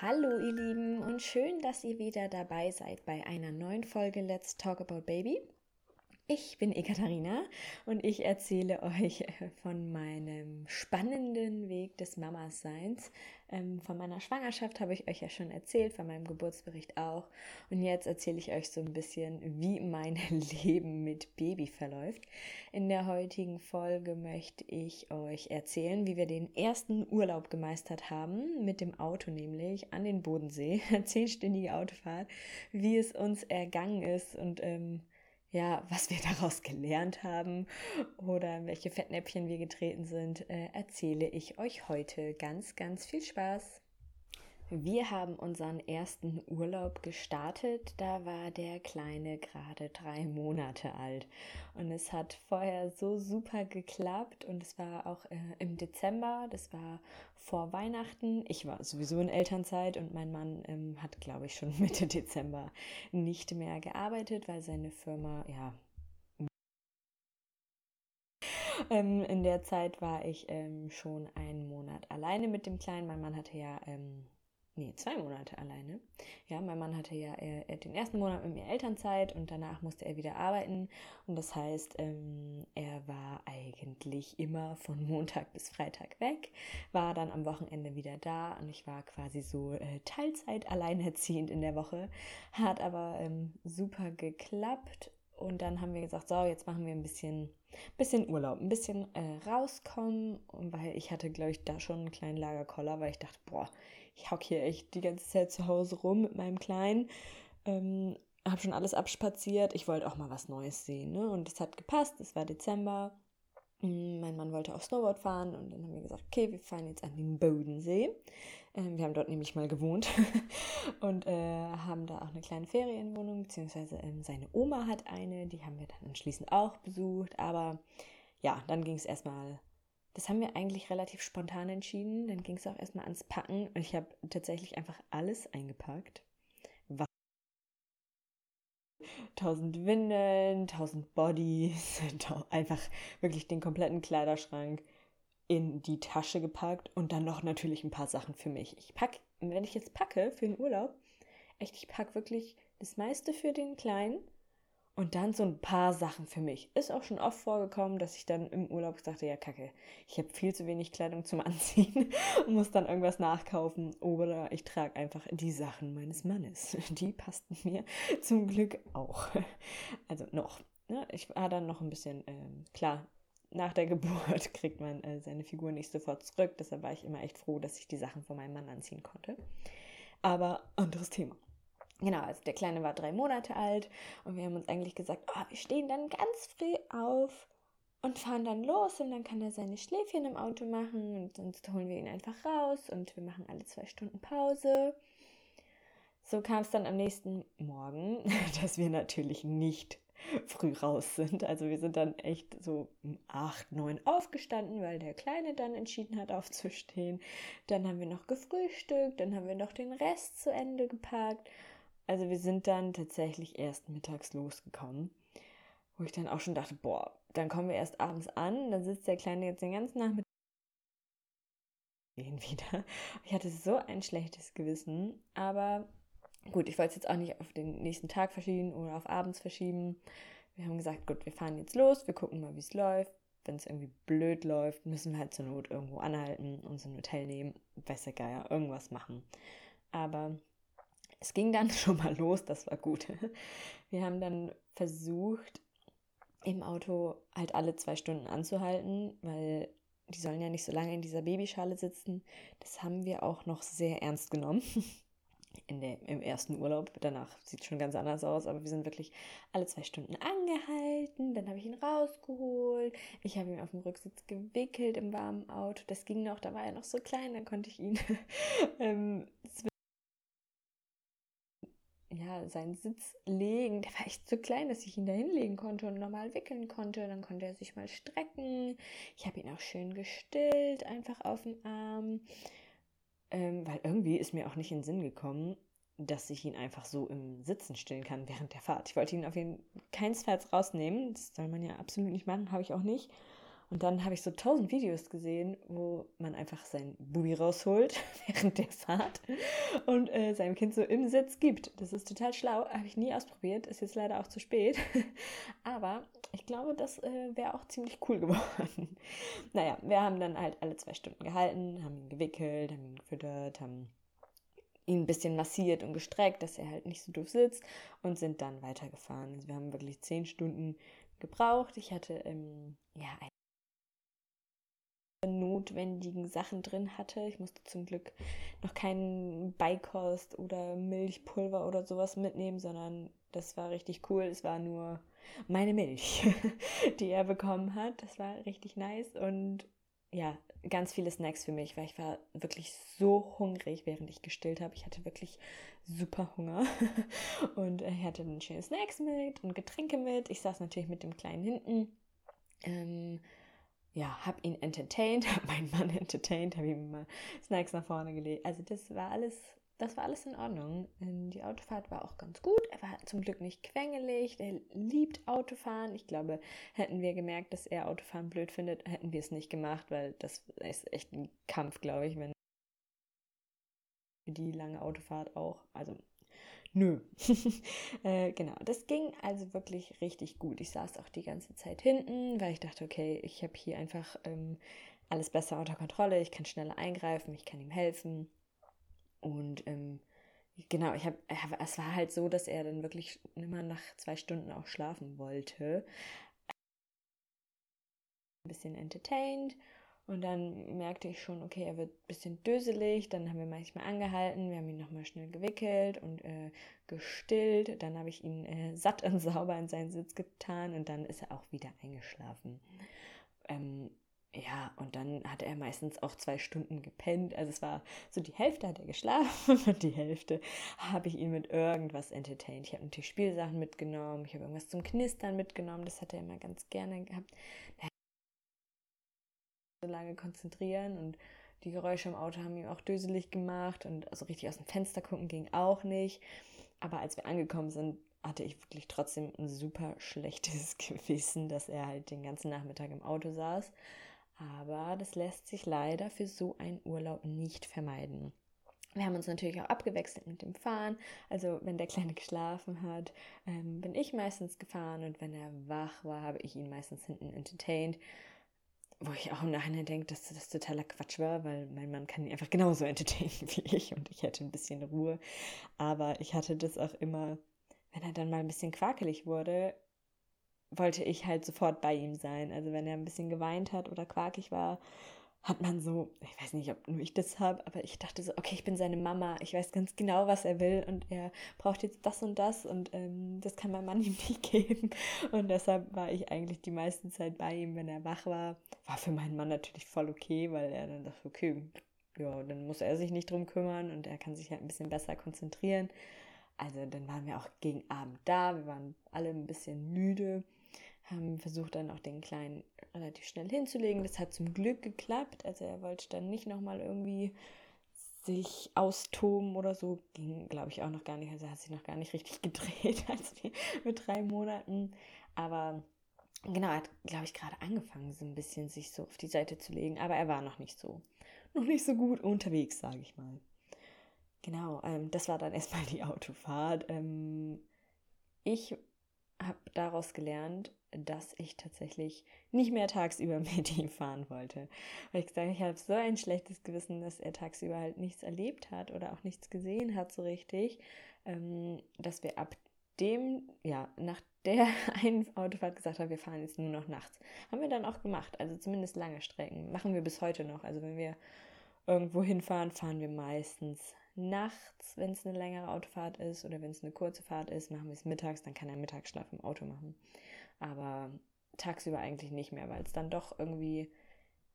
Hallo ihr Lieben und schön, dass ihr wieder dabei seid bei einer neuen Folge Let's Talk About Baby. Ich bin Ekaterina und ich erzähle euch äh, von meinem spannenden Weg des Mamas-Seins. Ähm, von meiner Schwangerschaft habe ich euch ja schon erzählt, von meinem Geburtsbericht auch. Und jetzt erzähle ich euch so ein bisschen, wie mein Leben mit Baby verläuft. In der heutigen Folge möchte ich euch erzählen, wie wir den ersten Urlaub gemeistert haben, mit dem Auto nämlich an den Bodensee. Zehnstündige Autofahrt, wie es uns ergangen ist und ähm, ja, was wir daraus gelernt haben oder welche Fettnäpfchen wir getreten sind, äh, erzähle ich euch heute. Ganz, ganz viel Spaß! Wir haben unseren ersten Urlaub gestartet. Da war der Kleine gerade drei Monate alt. Und es hat vorher so super geklappt. Und es war auch äh, im Dezember, das war vor Weihnachten. Ich war sowieso in Elternzeit und mein Mann ähm, hat, glaube ich, schon Mitte Dezember nicht mehr gearbeitet, weil seine Firma, ja, ähm, in der Zeit war ich ähm, schon einen Monat alleine mit dem Kleinen. Mein Mann hatte ja ähm, nee, zwei Monate alleine. Ja, mein Mann hatte ja äh, den ersten Monat mit mir Elternzeit und danach musste er wieder arbeiten. Und das heißt, ähm, er war eigentlich immer von Montag bis Freitag weg, war dann am Wochenende wieder da und ich war quasi so äh, Teilzeit alleinerziehend in der Woche. Hat aber ähm, super geklappt und dann haben wir gesagt, so, jetzt machen wir ein bisschen, bisschen Urlaub, ein bisschen äh, rauskommen, weil ich hatte, glaube ich, da schon einen kleinen Lagerkoller, weil ich dachte, boah, ich hocke hier echt die ganze Zeit zu Hause rum mit meinem Kleinen. Ähm, habe schon alles abspaziert. Ich wollte auch mal was Neues sehen. Ne? Und es hat gepasst. Es war Dezember. Mm, mein Mann wollte auch Snowboard fahren und dann haben wir gesagt, okay, wir fahren jetzt an den Bodensee. Ähm, wir haben dort nämlich mal gewohnt und äh, haben da auch eine kleine Ferienwohnung, beziehungsweise ähm, seine Oma hat eine, die haben wir dann anschließend auch besucht. Aber ja, dann ging es erstmal das haben wir eigentlich relativ spontan entschieden. Dann ging es auch erstmal ans Packen und ich habe tatsächlich einfach alles eingepackt. Tausend Windeln, tausend Bodies, einfach wirklich den kompletten Kleiderschrank in die Tasche gepackt und dann noch natürlich ein paar Sachen für mich. Ich packe, wenn ich jetzt packe für den Urlaub, echt, ich packe wirklich das meiste für den Kleinen und dann so ein paar Sachen für mich. Ist auch schon oft vorgekommen, dass ich dann im Urlaub sagte, ja kacke, ich habe viel zu wenig Kleidung zum Anziehen und muss dann irgendwas nachkaufen. Oder ich trage einfach die Sachen meines Mannes. Die passten mir zum Glück auch. Also noch. Ne? Ich war dann noch ein bisschen, ähm, klar, nach der Geburt kriegt man äh, seine Figur nicht sofort zurück. Deshalb war ich immer echt froh, dass ich die Sachen von meinem Mann anziehen konnte. Aber anderes Thema. Genau, also der Kleine war drei Monate alt und wir haben uns eigentlich gesagt, oh, wir stehen dann ganz früh auf und fahren dann los und dann kann er seine Schläfchen im Auto machen und sonst holen wir ihn einfach raus und wir machen alle zwei Stunden Pause. So kam es dann am nächsten Morgen, dass wir natürlich nicht früh raus sind. Also wir sind dann echt so um acht, neun aufgestanden, weil der Kleine dann entschieden hat aufzustehen. Dann haben wir noch gefrühstückt, dann haben wir noch den Rest zu Ende gepackt also wir sind dann tatsächlich erst mittags losgekommen, wo ich dann auch schon dachte, boah, dann kommen wir erst abends an, dann sitzt der Kleine jetzt den ganzen Nachmittag wieder. Ich hatte so ein schlechtes Gewissen, aber gut, ich wollte es jetzt auch nicht auf den nächsten Tag verschieben oder auf abends verschieben. Wir haben gesagt, gut, wir fahren jetzt los, wir gucken mal, wie es läuft. Wenn es irgendwie blöd läuft, müssen wir halt zur Not irgendwo anhalten, uns ein Hotel nehmen, der Geier, irgendwas machen. Aber es ging dann schon mal los, das war gut. Wir haben dann versucht, im Auto halt alle zwei Stunden anzuhalten, weil die sollen ja nicht so lange in dieser Babyschale sitzen. Das haben wir auch noch sehr ernst genommen. In der, Im ersten Urlaub. Danach sieht es schon ganz anders aus, aber wir sind wirklich alle zwei Stunden angehalten. Dann habe ich ihn rausgeholt. Ich habe ihn auf dem Rücksitz gewickelt im warmen Auto. Das ging noch, da war er noch so klein, dann konnte ich ihn ähm, ja, seinen Sitz legen. Der war echt zu klein, dass ich ihn da hinlegen konnte und normal wickeln konnte. Dann konnte er sich mal strecken. Ich habe ihn auch schön gestillt, einfach auf den Arm. Ähm, weil irgendwie ist mir auch nicht in den Sinn gekommen, dass ich ihn einfach so im Sitzen stillen kann während der Fahrt. Ich wollte ihn auf jeden keinesfalls rausnehmen. Das soll man ja absolut nicht machen, habe ich auch nicht. Und dann habe ich so tausend Videos gesehen, wo man einfach sein Bubi rausholt während der Fahrt und äh, seinem Kind so im Sitz gibt. Das ist total schlau, habe ich nie ausprobiert, ist jetzt leider auch zu spät. Aber ich glaube, das äh, wäre auch ziemlich cool geworden. naja, wir haben dann halt alle zwei Stunden gehalten, haben ihn gewickelt, haben ihn gefüttert, haben ihn ein bisschen massiert und gestreckt, dass er halt nicht so doof sitzt und sind dann weitergefahren. Also wir haben wirklich zehn Stunden gebraucht. Ich hatte ähm, ja notwendigen Sachen drin hatte. Ich musste zum Glück noch keinen Beikost oder Milchpulver oder sowas mitnehmen, sondern das war richtig cool. Es war nur meine Milch, die er bekommen hat. Das war richtig nice und ja, ganz viele Snacks für mich, weil ich war wirklich so hungrig, während ich gestillt habe. Ich hatte wirklich super Hunger und er hatte dann schöne Snacks mit und Getränke mit. Ich saß natürlich mit dem Kleinen hinten. Ähm, ja, habe ihn entertained, habe meinen Mann entertained, habe ihm mal Snacks nach vorne gelegt. Also das war alles, das war alles in Ordnung. Ähm, die Autofahrt war auch ganz gut. Er war zum Glück nicht quengelig. Er liebt Autofahren. Ich glaube, hätten wir gemerkt, dass er Autofahren blöd findet, hätten wir es nicht gemacht, weil das ist echt ein Kampf, glaube ich, wenn die lange Autofahrt auch. Also Nö. äh, genau, das ging also wirklich richtig gut. Ich saß auch die ganze Zeit hinten, weil ich dachte, okay, ich habe hier einfach ähm, alles besser unter Kontrolle, ich kann schneller eingreifen, ich kann ihm helfen. Und ähm, genau, ich habe, es war halt so, dass er dann wirklich immer nach zwei Stunden auch schlafen wollte. Ein bisschen entertained und dann merkte ich schon, okay, er wird ein bisschen döselig. Dann haben wir manchmal angehalten, wir haben ihn nochmal schnell gewickelt und äh, gestillt. Dann habe ich ihn äh, satt und sauber in seinen Sitz getan und dann ist er auch wieder eingeschlafen. Ähm, ja, und dann hatte er meistens auch zwei Stunden gepennt. Also es war so die Hälfte hat er geschlafen und die Hälfte habe ich ihn mit irgendwas entertained. Ich habe natürlich Spielsachen mitgenommen, ich habe irgendwas zum Knistern mitgenommen, das hat er immer ganz gerne gehabt so lange konzentrieren und die Geräusche im Auto haben ihm auch döselig gemacht und also richtig aus dem Fenster gucken ging auch nicht. Aber als wir angekommen sind, hatte ich wirklich trotzdem ein super schlechtes Gewissen, dass er halt den ganzen Nachmittag im Auto saß. Aber das lässt sich leider für so einen Urlaub nicht vermeiden. Wir haben uns natürlich auch abgewechselt mit dem Fahren. Also wenn der Kleine geschlafen hat, ähm, bin ich meistens gefahren und wenn er wach war, habe ich ihn meistens hinten entertained wo ich auch im Nachhinein denke, dass das totaler Quatsch war, weil mein Mann kann einfach genauso entertainen wie ich und ich hätte ein bisschen Ruhe. Aber ich hatte das auch immer, wenn er dann mal ein bisschen quakelig wurde, wollte ich halt sofort bei ihm sein. Also wenn er ein bisschen geweint hat oder quakig war, hat man so, ich weiß nicht, ob nur ich das habe, aber ich dachte so, okay, ich bin seine Mama, ich weiß ganz genau, was er will und er braucht jetzt das und das und ähm, das kann mein Mann ihm nicht geben. Und deshalb war ich eigentlich die meiste Zeit bei ihm, wenn er wach war. War für meinen Mann natürlich voll okay, weil er dann dachte, okay, ja, dann muss er sich nicht drum kümmern und er kann sich halt ein bisschen besser konzentrieren. Also dann waren wir auch gegen Abend da, wir waren alle ein bisschen müde haben versucht dann auch den Kleinen relativ schnell hinzulegen. Das hat zum Glück geklappt. Also er wollte dann nicht nochmal irgendwie sich austoben oder so. Ging, glaube ich, auch noch gar nicht. Also er hat sich noch gar nicht richtig gedreht als wir mit drei Monaten. Aber genau, er hat, glaube ich, gerade angefangen, so ein bisschen sich so auf die Seite zu legen. Aber er war noch nicht so, noch nicht so gut unterwegs, sage ich mal. Genau, ähm, das war dann erstmal die Autofahrt. Ähm, ich habe daraus gelernt, dass ich tatsächlich nicht mehr tagsüber mit ihm fahren wollte. Weil ich gesagt ich habe so ein schlechtes Gewissen, dass er tagsüber halt nichts erlebt hat oder auch nichts gesehen hat so richtig, ähm, dass wir ab dem, ja, nach der einen Autofahrt gesagt haben, wir fahren jetzt nur noch nachts. Haben wir dann auch gemacht, also zumindest lange Strecken. Machen wir bis heute noch. Also wenn wir irgendwo hinfahren, fahren wir meistens nachts, wenn es eine längere Autofahrt ist oder wenn es eine kurze Fahrt ist, machen wir es mittags, dann kann er Mittagsschlaf im Auto machen. Aber tagsüber eigentlich nicht mehr, weil es dann doch irgendwie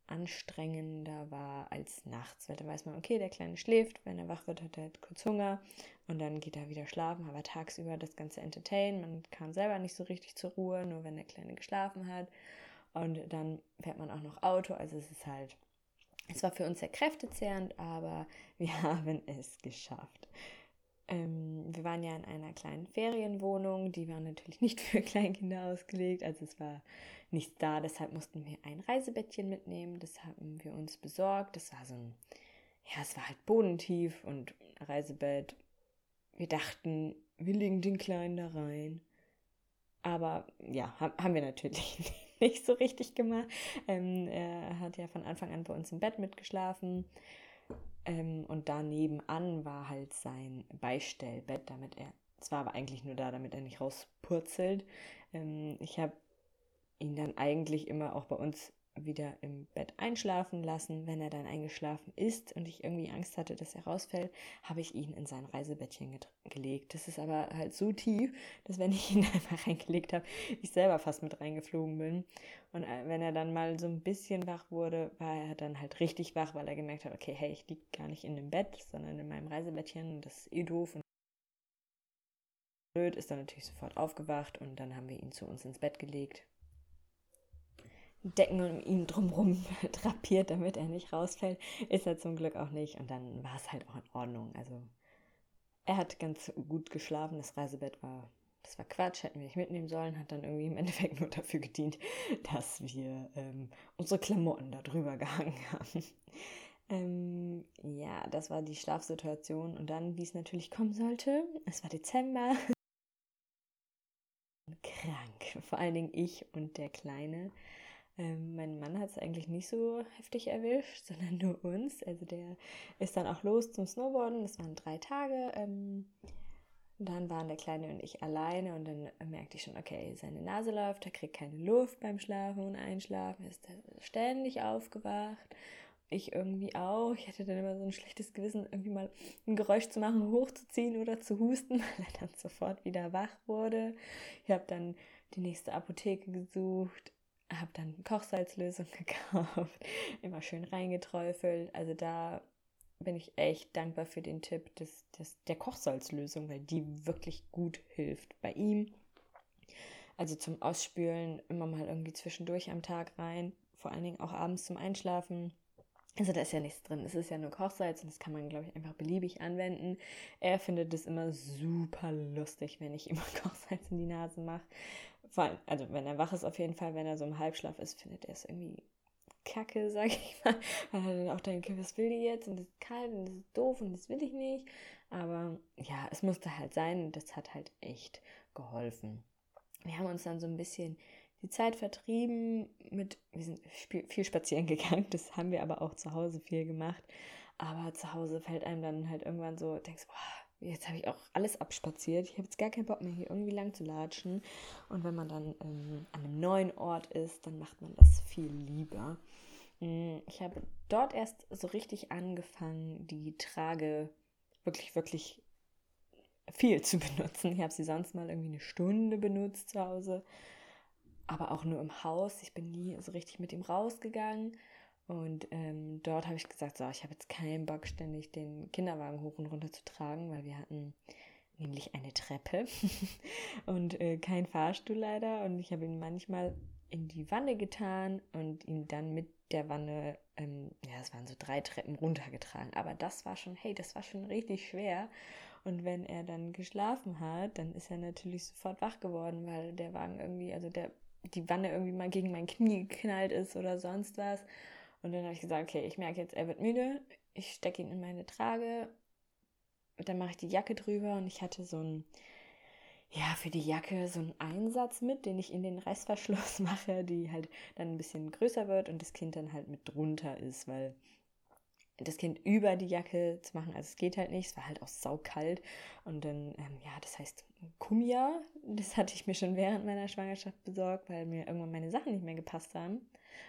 anstrengender war als nachts, weil da weiß man, okay, der Kleine schläft, wenn er wach wird, hat er halt kurz Hunger und dann geht er wieder schlafen, aber tagsüber das ganze Entertain, man kam selber nicht so richtig zur Ruhe, nur wenn der Kleine geschlafen hat. Und dann fährt man auch noch Auto, also es ist halt, es war für uns sehr kräftezehrend, aber wir haben es geschafft. Ähm, wir waren ja in einer kleinen Ferienwohnung, die war natürlich nicht für Kleinkinder ausgelegt, also es war nichts da, deshalb mussten wir ein Reisebettchen mitnehmen, das haben wir uns besorgt, das war so ein, ja, es war halt bodentief und Reisebett. Wir dachten, wir legen den Kleinen da rein. Aber ja, haben wir natürlich nicht so richtig gemacht. Ähm, er hat ja von Anfang an bei uns im Bett mitgeschlafen. Ähm, und da nebenan war halt sein Beistellbett, damit er, zwar aber eigentlich nur da, damit er nicht rauspurzelt. Ähm, ich habe ihn dann eigentlich immer auch bei uns wieder im Bett einschlafen lassen. Wenn er dann eingeschlafen ist und ich irgendwie Angst hatte, dass er rausfällt, habe ich ihn in sein Reisebettchen gelegt. Das ist aber halt so tief, dass wenn ich ihn einfach reingelegt habe, ich selber fast mit reingeflogen bin. Und äh, wenn er dann mal so ein bisschen wach wurde, war er dann halt richtig wach, weil er gemerkt hat, okay, hey, ich liege gar nicht in dem Bett, sondern in meinem Reisebettchen und das ist eh doof. Und blöd, ist dann natürlich sofort aufgewacht und dann haben wir ihn zu uns ins Bett gelegt Decken um ihn drumherum drapiert, damit er nicht rausfällt. Ist er zum Glück auch nicht. Und dann war es halt auch in Ordnung. Also er hat ganz gut geschlafen. Das Reisebett war, das war Quatsch, hätten wir nicht mitnehmen sollen. Hat dann irgendwie im Endeffekt nur dafür gedient, dass wir ähm, unsere Klamotten da drüber gehangen haben. Ähm, ja, das war die Schlafsituation. Und dann, wie es natürlich kommen sollte, es war Dezember. Krank. Vor allen Dingen ich und der Kleine. Ähm, mein Mann hat es eigentlich nicht so heftig erwischt, sondern nur uns. Also der ist dann auch los zum Snowboarden. Das waren drei Tage. Ähm, dann waren der Kleine und ich alleine und dann merkte ich schon, okay, seine Nase läuft, er kriegt keine Luft beim Schlafen und Einschlafen, ist ständig aufgewacht. Ich irgendwie auch. Ich hatte dann immer so ein schlechtes Gewissen, irgendwie mal ein Geräusch zu machen, hochzuziehen oder zu husten, weil er dann sofort wieder wach wurde. Ich habe dann die nächste Apotheke gesucht, habe dann Kochsalzlösung gekauft, immer schön reingeträufelt. Also da bin ich echt dankbar für den Tipp des, des, der Kochsalzlösung, weil die wirklich gut hilft bei ihm. Also zum Ausspülen immer mal irgendwie zwischendurch am Tag rein, vor allen Dingen auch abends zum Einschlafen. Also da ist ja nichts drin. Es ist ja nur Kochsalz und das kann man, glaube ich, einfach beliebig anwenden. Er findet es immer super lustig, wenn ich immer Kochsalz in die Nase mache. Vor allem, also wenn er wach ist auf jeden Fall, wenn er so im Halbschlaf ist, findet er es irgendwie kacke, sag ich mal. Weil er dann auch denkt, was will die jetzt? Und es ist kalt und es ist doof und das will ich nicht. Aber ja, es musste halt sein und das hat halt echt geholfen. Wir haben uns dann so ein bisschen die Zeit vertrieben mit, wir sind viel spazieren gegangen, das haben wir aber auch zu Hause viel gemacht. Aber zu Hause fällt einem dann halt irgendwann so, denkst, boah, jetzt habe ich auch alles abspaziert. Ich habe jetzt gar keinen Bock mehr, hier irgendwie lang zu latschen. Und wenn man dann ähm, an einem neuen Ort ist, dann macht man das viel lieber. Mm, ich habe dort erst so richtig angefangen, die Trage wirklich, wirklich viel zu benutzen. Ich habe sie sonst mal irgendwie eine Stunde benutzt zu Hause aber auch nur im Haus. Ich bin nie so richtig mit ihm rausgegangen. Und ähm, dort habe ich gesagt, so, ich habe jetzt keinen Bock, ständig den Kinderwagen hoch und runter zu tragen, weil wir hatten nämlich eine Treppe und äh, kein Fahrstuhl leider. Und ich habe ihn manchmal in die Wanne getan und ihn dann mit der Wanne, ähm, ja, es waren so drei Treppen runtergetragen. Aber das war schon, hey, das war schon richtig schwer. Und wenn er dann geschlafen hat, dann ist er natürlich sofort wach geworden, weil der Wagen irgendwie, also der die Wanne irgendwie mal gegen mein Knie geknallt ist oder sonst was. Und dann habe ich gesagt, okay, ich merke jetzt, er wird müde. Ich stecke ihn in meine Trage. Dann mache ich die Jacke drüber und ich hatte so ein, ja, für die Jacke so einen Einsatz mit, den ich in den Reißverschluss mache, die halt dann ein bisschen größer wird und das Kind dann halt mit drunter ist, weil das Kind über die Jacke zu machen, also es geht halt nicht, es war halt auch saukalt und dann, ähm, ja, das heißt Kumia, das hatte ich mir schon während meiner Schwangerschaft besorgt, weil mir irgendwann meine Sachen nicht mehr gepasst haben,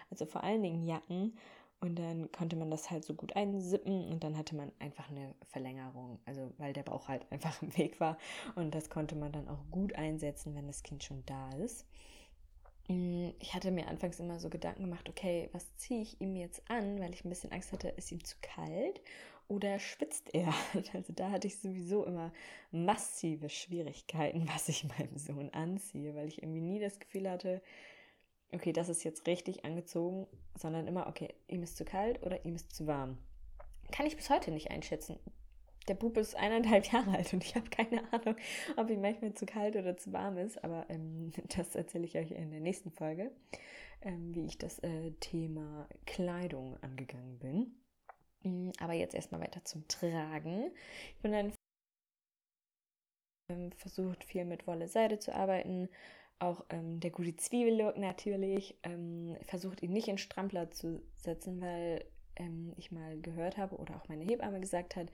also vor allen Dingen Jacken. Und dann konnte man das halt so gut einsippen und dann hatte man einfach eine Verlängerung, also weil der Bauch halt einfach im Weg war. Und das konnte man dann auch gut einsetzen, wenn das Kind schon da ist. Mm, ich hatte mir anfangs immer so Gedanken gemacht, okay, was ziehe ich ihm jetzt an, weil ich ein bisschen Angst hatte, ist ihm zu kalt oder schwitzt er? Also da hatte ich sowieso immer massive Schwierigkeiten, was ich meinem Sohn anziehe, weil ich irgendwie nie das Gefühl hatte, okay, das ist jetzt richtig angezogen, sondern immer, okay, ihm ist zu kalt oder ihm ist zu warm. Kann ich bis heute nicht einschätzen. der Bub ist eineinhalb Jahre alt und ich habe keine Ahnung, ob ihm manchmal zu kalt oder zu warm ist, aber ähm, das erzähle ich euch in der nächsten Folge, ähm, wie ich das äh, Thema Kleidung angegangen bin. Mm, aber jetzt erstmal weiter zum Tragen. Ich bin dann ähm, versucht, viel mit Wolle Seide zu arbeiten. Auch ähm, der gute Zwiebellook natürlich. Ähm, versucht ihn nicht in Strampler zu setzen, weil ähm, ich mal gehört habe oder auch meine Hebamme gesagt hat,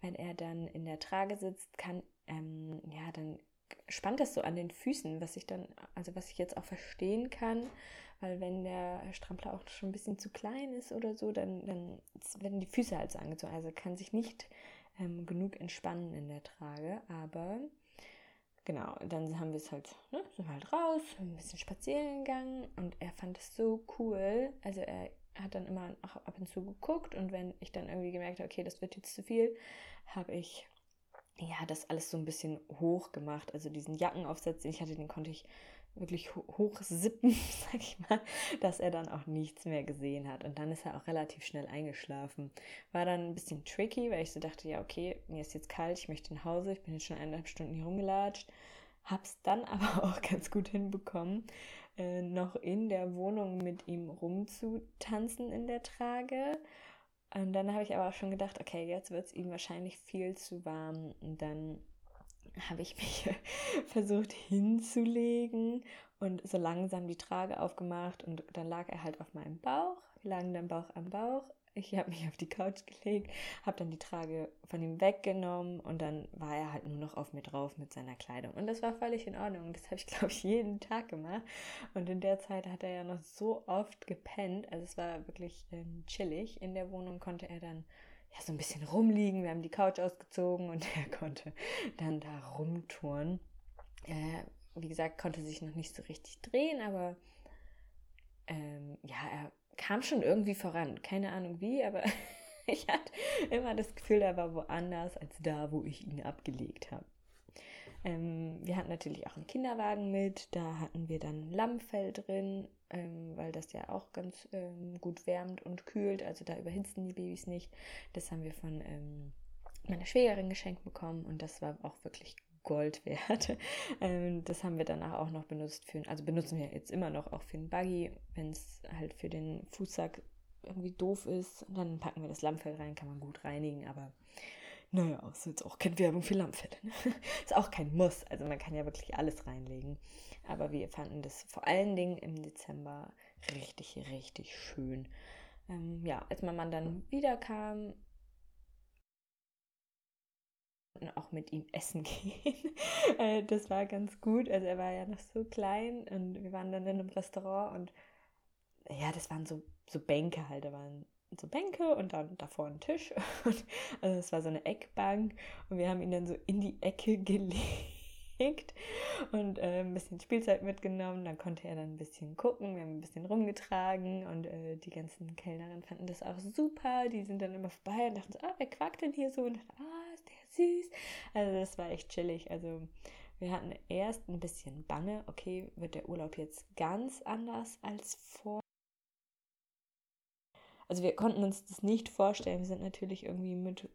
wenn er dann in der Trage sitzt, kann, ähm, ja, dann spannt das so an den Füßen, was ich dann, also was ich jetzt auch verstehen kann, weil wenn der Strampler auch schon ein bisschen zu klein ist oder so, dann, dann werden die Füße halt so angezogen. Also kann sich nicht ähm, genug entspannen in der Trage, aber genau, dann haben wir es halt, ne, sind halt raus, ein bisschen spazieren gegangen und er fand es so cool. Also er hat dann immer auch ab und zu geguckt und wenn ich dann irgendwie gemerkt habe, okay, das wird jetzt zu viel, habe ich ja das alles so ein bisschen hoch gemacht. Also diesen Jackenaufsatz, den ich hatte, den konnte ich wirklich hoch sippen, sag ich mal, dass er dann auch nichts mehr gesehen hat. Und dann ist er auch relativ schnell eingeschlafen. War dann ein bisschen tricky, weil ich so dachte, ja, okay, mir ist jetzt kalt, ich möchte nach Hause, ich bin jetzt schon eineinhalb Stunden hier rumgelatscht. Hab's dann aber auch ganz gut hinbekommen, äh, noch in der Wohnung mit ihm rumzutanzen in der Trage. Und dann habe ich aber auch schon gedacht, okay, jetzt wird es ihm wahrscheinlich viel zu warm. Und dann habe ich mich versucht hinzulegen und so langsam die Trage aufgemacht und dann lag er halt auf meinem Bauch. Wir lagen dann Bauch am Bauch ich habe mich auf die Couch gelegt, habe dann die Trage von ihm weggenommen und dann war er halt nur noch auf mir drauf mit seiner Kleidung. Und das war völlig in Ordnung. Das habe ich, glaube ich, jeden Tag gemacht. Und in der Zeit hat er ja noch so oft gepennt. Also es war wirklich ähm, chillig. In der Wohnung konnte er dann ja so ein bisschen rumliegen. Wir haben die Couch ausgezogen und er konnte dann da rumtouren. Äh, wie gesagt, konnte sich noch nicht so richtig drehen, aber ähm, ja, er kam schon irgendwie voran. Keine Ahnung wie, aber ich hatte immer das Gefühl, er war woanders als da, wo ich ihn abgelegt habe. Ähm, wir hatten natürlich auch einen Kinderwagen mit. Da hatten wir dann Lammfell drin, ähm, weil das ja auch ganz ähm, gut wärmt und kühlt. Also da überhitzen die Babys nicht. Das haben wir von ähm, meiner Schwägerin geschenkt bekommen und das war auch wirklich Gold wert. Ähm, das haben wir danach auch noch benutzt für, also benutzen wir jetzt immer noch auch für den Buggy, wenn es halt für den Fußsack irgendwie doof ist. Dann packen wir das Lammfell rein, kann man gut reinigen, aber naja, ist jetzt auch keine Werbung für Lammfell. Ne? ist auch kein Muss, also man kann ja wirklich alles reinlegen. Aber wir fanden das vor allen Dingen im Dezember richtig, richtig schön. Ähm, ja, als mein Mann dann wiederkam, auch mit ihm essen gehen. Äh, das war ganz gut. Also er war ja noch so klein und wir waren dann in einem Restaurant und ja, das waren so, so Bänke halt. Da waren so Bänke und dann davor ein Tisch. Und, also es war so eine Eckbank und wir haben ihn dann so in die Ecke gelegt und äh, ein bisschen Spielzeit mitgenommen. Dann konnte er dann ein bisschen gucken. Wir haben ein bisschen rumgetragen und äh, die ganzen Kellnerinnen fanden das auch super. Die sind dann immer vorbei und dachten so, ah, wer quackt denn hier so? Und dachten, ah, ist der süß. Also das war echt chillig. Also wir hatten erst ein bisschen Bange, okay, wird der Urlaub jetzt ganz anders als vor. Also wir konnten uns das nicht vorstellen. Wir sind natürlich irgendwie mit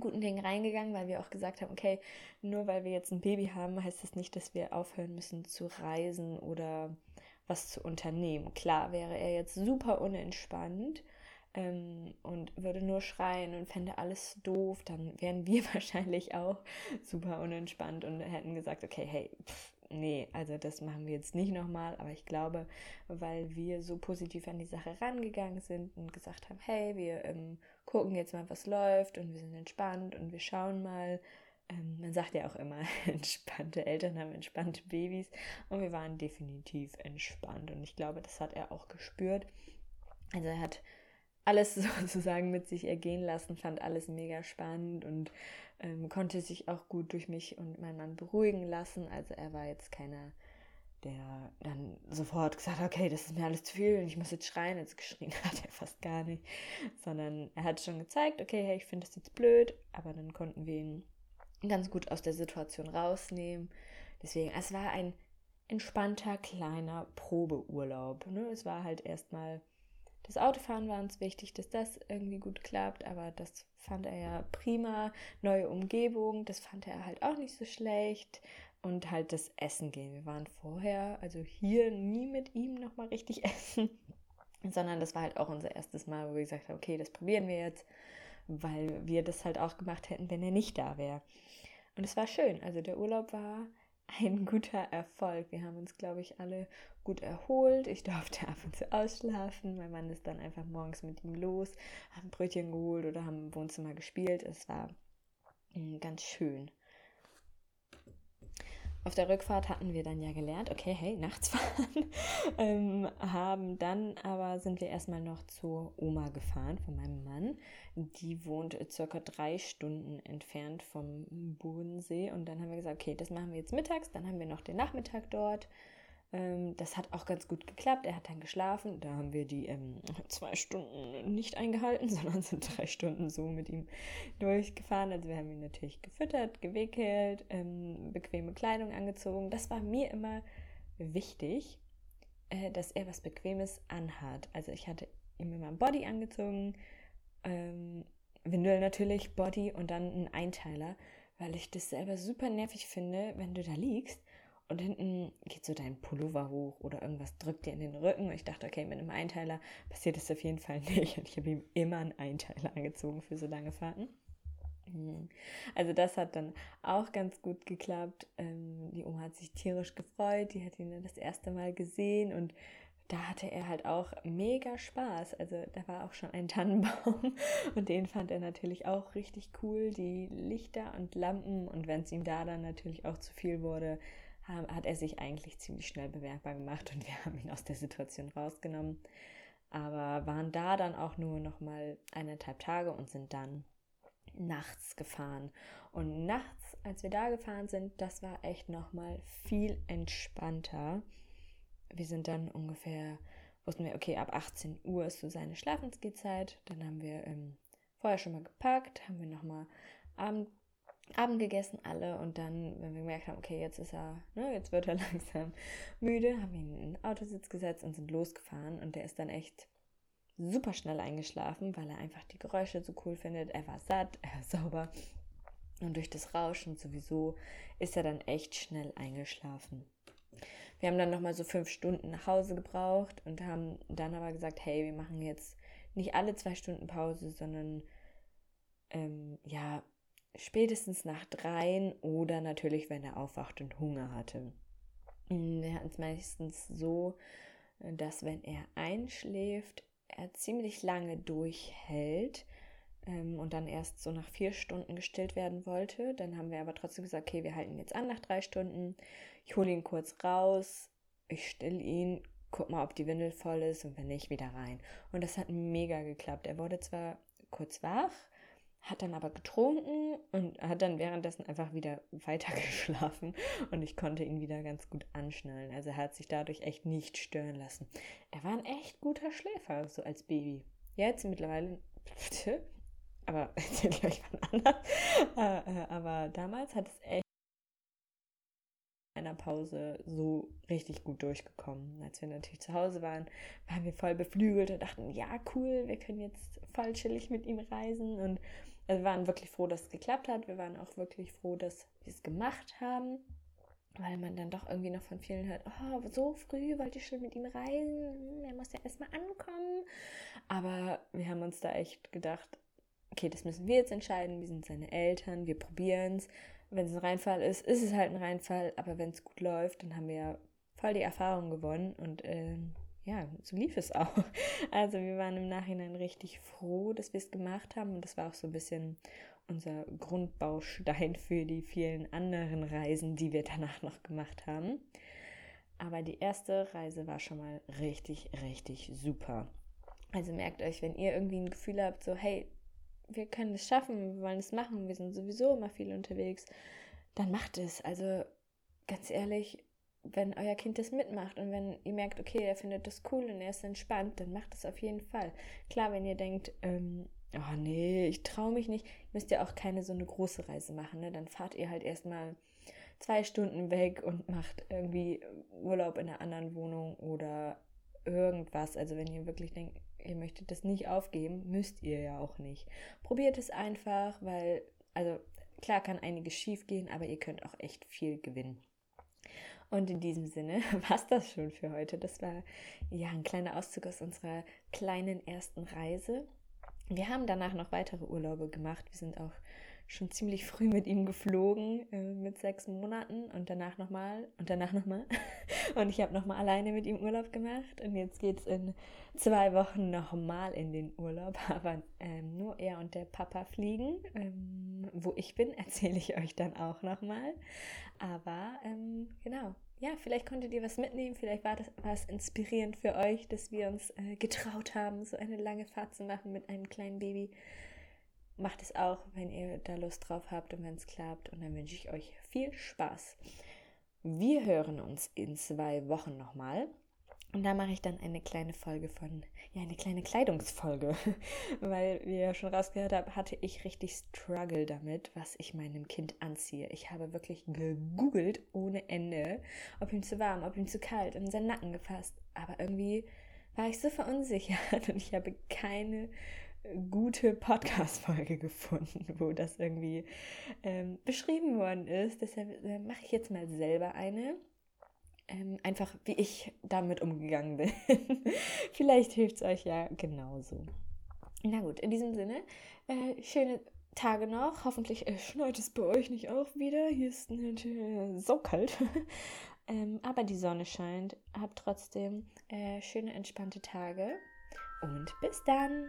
guten Dingen reingegangen, weil wir auch gesagt haben, okay, nur weil wir jetzt ein Baby haben, heißt das nicht, dass wir aufhören müssen zu reisen oder was zu unternehmen. Klar wäre er jetzt super unentspannt ähm, und würde nur schreien und fände alles doof, dann wären wir wahrscheinlich auch super unentspannt und hätten gesagt, okay, hey, pff, nee, also das machen wir jetzt nicht nochmal, aber ich glaube, weil wir so positiv an die Sache rangegangen sind und gesagt haben, hey, wir ähm, gucken jetzt mal, was läuft und wir sind entspannt und wir schauen mal. Ähm, man sagt ja auch immer, entspannte Eltern haben entspannte Babys und wir waren definitiv entspannt und ich glaube, das hat er auch gespürt. Also er hat alles sozusagen mit sich ergehen lassen, fand alles mega spannend und ähm, konnte sich auch gut durch mich und meinen Mann beruhigen lassen. Also er war jetzt keiner, der dann sofort gesagt hat, okay, das ist mir alles zu viel und ich muss jetzt schreien. Jetzt geschrien hat er fast gar nicht, sondern er hat schon gezeigt, okay, hey, ich finde das jetzt blöd, aber dann konnten wir ihn ganz gut aus der Situation rausnehmen. Deswegen, es war ein entspannter kleiner Probeurlaub. Ne? Es war halt erstmal Das Autofahren war uns wichtig, dass das irgendwie gut klappt, aber das fand er ja prima. Neue Umgebung, das fand er halt auch nicht so schlecht. Und halt das Essen gehen. Wir waren vorher, also hier nie mit ihm nochmal richtig essen, sondern das war halt auch unser erstes Mal, wo wir gesagt haben, okay, das probieren wir jetzt, weil wir das halt auch gemacht hätten, wenn er nicht da wäre. Und es war schön. Also der Urlaub war ein guter Erfolg. Wir haben uns, glaube ich, alle gut erholt. Ich durfte ab und zu ausschlafen. Mein Mann ist dann einfach morgens mit ihm los, haben Brötchen geholt oder haben im Wohnzimmer gespielt. Es war mm, ganz schön. Auf der Rückfahrt hatten wir dann ja gelernt, okay, hey, nachts fahren. ähm, haben dann aber sind wir erstmal noch zur Oma gefahren von meinem Mann. Die wohnt circa drei Stunden entfernt vom Bodensee. Und dann haben wir gesagt, okay, das machen wir jetzt mittags. Dann haben wir noch den Nachmittag dort. Ähm, das hat auch ganz gut geklappt. Er hat dann geschlafen. Da haben wir die ähm, zwei Stunden nicht eingehalten, sondern sind drei Stunden so mit ihm durchgefahren. Also wir haben ihn natürlich gefüttert, gewickelt, ähm, bequeme Kleidung angezogen. Das war mir immer wichtig, äh, dass er was Bequemes anhat. Also ich hatte ihm immer ein Body angezogen, ähm, Windel natürlich, Body und dann ein Einteiler, weil ich das selber super nervig finde, wenn du da liegst und hinten geht so dein Pullover hoch oder irgendwas drückt dir in den Rücken. Und ich dachte, okay, mit einem Einteiler passiert das auf jeden Fall nicht. Und ich habe ihm immer einen Einteiler angezogen für so lange Fahrten. Hm. Also das hat dann auch ganz gut geklappt. Ähm, die Oma hat sich tierisch gefreut. Die hat ihn dann das erste Mal gesehen und da hatte er halt auch mega Spaß. Also da war auch schon ein Tannenbaum und den fand er natürlich auch richtig cool. Die Lichter und Lampen und wenn es ihm da dann natürlich auch zu viel wurde, hat er sich eigentlich ziemlich schnell bemerkbar gemacht und wir haben ihn aus der Situation rausgenommen. Aber waren da dann auch nur noch mal eineinhalb Tage und sind dann nachts gefahren. Und nachts, als wir da gefahren sind, das war echt noch mal viel entspannter. Wir sind dann ungefähr, wussten wir, okay, ab 18 Uhr ist so seine Schlafensgehzeit. Dann haben wir ähm, vorher schon mal gepackt, haben wir noch mal Abend Abend gegessen alle und dann, wenn wir gemerkt haben, okay, jetzt ist er, ne, jetzt wird er langsam müde, haben ihn in den Autositz gesetzt und sind losgefahren und der ist dann echt super schnell eingeschlafen, weil er einfach die Geräusche so cool findet. Er war satt, er war sauber und durch das Rauschen sowieso ist er dann echt schnell eingeschlafen. Wir haben dann nochmal so fünf Stunden nach Hause gebraucht und haben dann aber gesagt, hey, wir machen jetzt nicht alle zwei Stunden Pause, sondern ähm, ja, spätestens nach dreien oder natürlich, wenn er aufwacht und Hunger hatte. Mm, wir hatten es meistens so, dass wenn er einschläft, er ziemlich lange durchhält ähm, und dann erst so nach vier Stunden gestillt werden wollte. Dann haben wir aber trotzdem gesagt, okay, wir halten jetzt an nach drei Stunden. Ich hole ihn kurz raus, ich still ihn, guck mal, ob die Windel voll ist und wenn nicht, wieder rein. Und das hat mega geklappt. Er wurde zwar kurz wach, hat dann aber getrunken und hat dann währenddessen einfach wieder weitergeschlafen und ich konnte ihn wieder ganz gut anschnallen. Also er hat sich dadurch echt nicht stören lassen. Er war ein echt guter Schläfer, so als Baby. Jetzt mittlerweile, aber erzähl gleich von anders. Äh, äh, aber damals hat es echt einer Pause so richtig gut durchgekommen. Als wir natürlich zu Hause waren, waren wir voll beflügelt und dachten, ja, cool, wir können jetzt voll chillig mit ihm reisen und wir waren wirklich froh, dass es geklappt hat. Wir waren auch wirklich froh, dass wir es gemacht haben, weil man dann doch irgendwie noch von vielen hört, oh, so früh wollte ich schon mit ihm reisen, er muss ja erstmal ankommen. Aber wir haben uns da echt gedacht, okay, das müssen wir jetzt entscheiden, wir sind seine Eltern, wir probieren es. Wenn es ein Reinfall ist, ist es halt ein Reinfall, aber wenn es gut läuft, dann haben wir voll die Erfahrung gewonnen und äh, ja, so lief es auch. Also wir waren im Nachhinein richtig froh, dass wir es gemacht haben und das war auch so ein bisschen unser Grundbaustein für die vielen anderen Reisen, die wir danach noch gemacht haben. Aber die erste Reise war schon mal richtig, richtig super. Also merkt euch, wenn ihr irgendwie ein Gefühl habt, so hey, wir können es schaffen, wir wollen es machen, wir sind sowieso immer viel unterwegs, dann macht es. Also ganz ehrlich, wenn euer Kind das mitmacht und wenn ihr merkt, okay, er findet das cool und er ist entspannt, dann macht es auf jeden Fall. Klar, wenn ihr denkt, ähm, oh nee, ich traue mich nicht, müsst ihr auch keine so eine große Reise machen. Ne? Dann fahrt ihr halt erstmal zwei Stunden weg und macht irgendwie Urlaub in einer anderen Wohnung oder irgendwas. Also wenn ihr wirklich denkt, ihr möchtet das nicht aufgeben, müsst ihr ja auch nicht. Probiert es einfach, weil, also klar kann einiges schief gehen, aber ihr könnt auch echt viel gewinnen. Und in diesem Sinne war es das schon für heute. Das war ja ein kleiner Auszug aus unserer kleinen ersten Reise. Wir haben danach noch weitere Urlaube gemacht. Wir sind auch schon ziemlich früh mit ihm geflogen, äh, mit sechs Monaten und danach nochmal und danach nochmal. und ich habe nochmal alleine mit ihm Urlaub gemacht und jetzt geht es in zwei Wochen nochmal in den Urlaub, aber ähm, nur er und der Papa fliegen. Ähm, wo ich bin, erzähle ich euch dann auch nochmal. Aber ähm, genau, ja, vielleicht konntet ihr was mitnehmen, vielleicht war das was inspirierend für euch, dass wir uns äh, getraut haben, so eine lange Fahrt zu machen mit einem kleinen Baby macht es auch, wenn ihr da Lust drauf habt und wenn es klappt. Und dann wünsche ich euch viel Spaß. Wir hören uns in zwei Wochen nochmal. Und da mache ich dann eine kleine Folge von, ja, eine kleine Kleidungsfolge. Weil, wie ihr schon rausgehört habt, hatte ich richtig Struggle damit, was ich meinem Kind anziehe. Ich habe wirklich gegoogelt ohne Ende, ob ihm zu warm, ob ihm zu kalt, in seinen Nacken gefasst. Aber irgendwie war ich so verunsichert und ich habe keine gute Podcast-Folge gefunden, wo das irgendwie ähm, beschrieben worden ist. Deshalb äh, mache ich jetzt mal selber eine. Ähm, einfach wie ich damit umgegangen bin. Vielleicht hilft es euch ja genauso. Na gut, in diesem Sinne, äh, schöne Tage noch. Hoffentlich äh, schneit es bei euch nicht auch wieder. Hier ist natürlich so kalt. ähm, aber die Sonne scheint. Habt trotzdem äh, schöne, entspannte Tage. Und bis dann.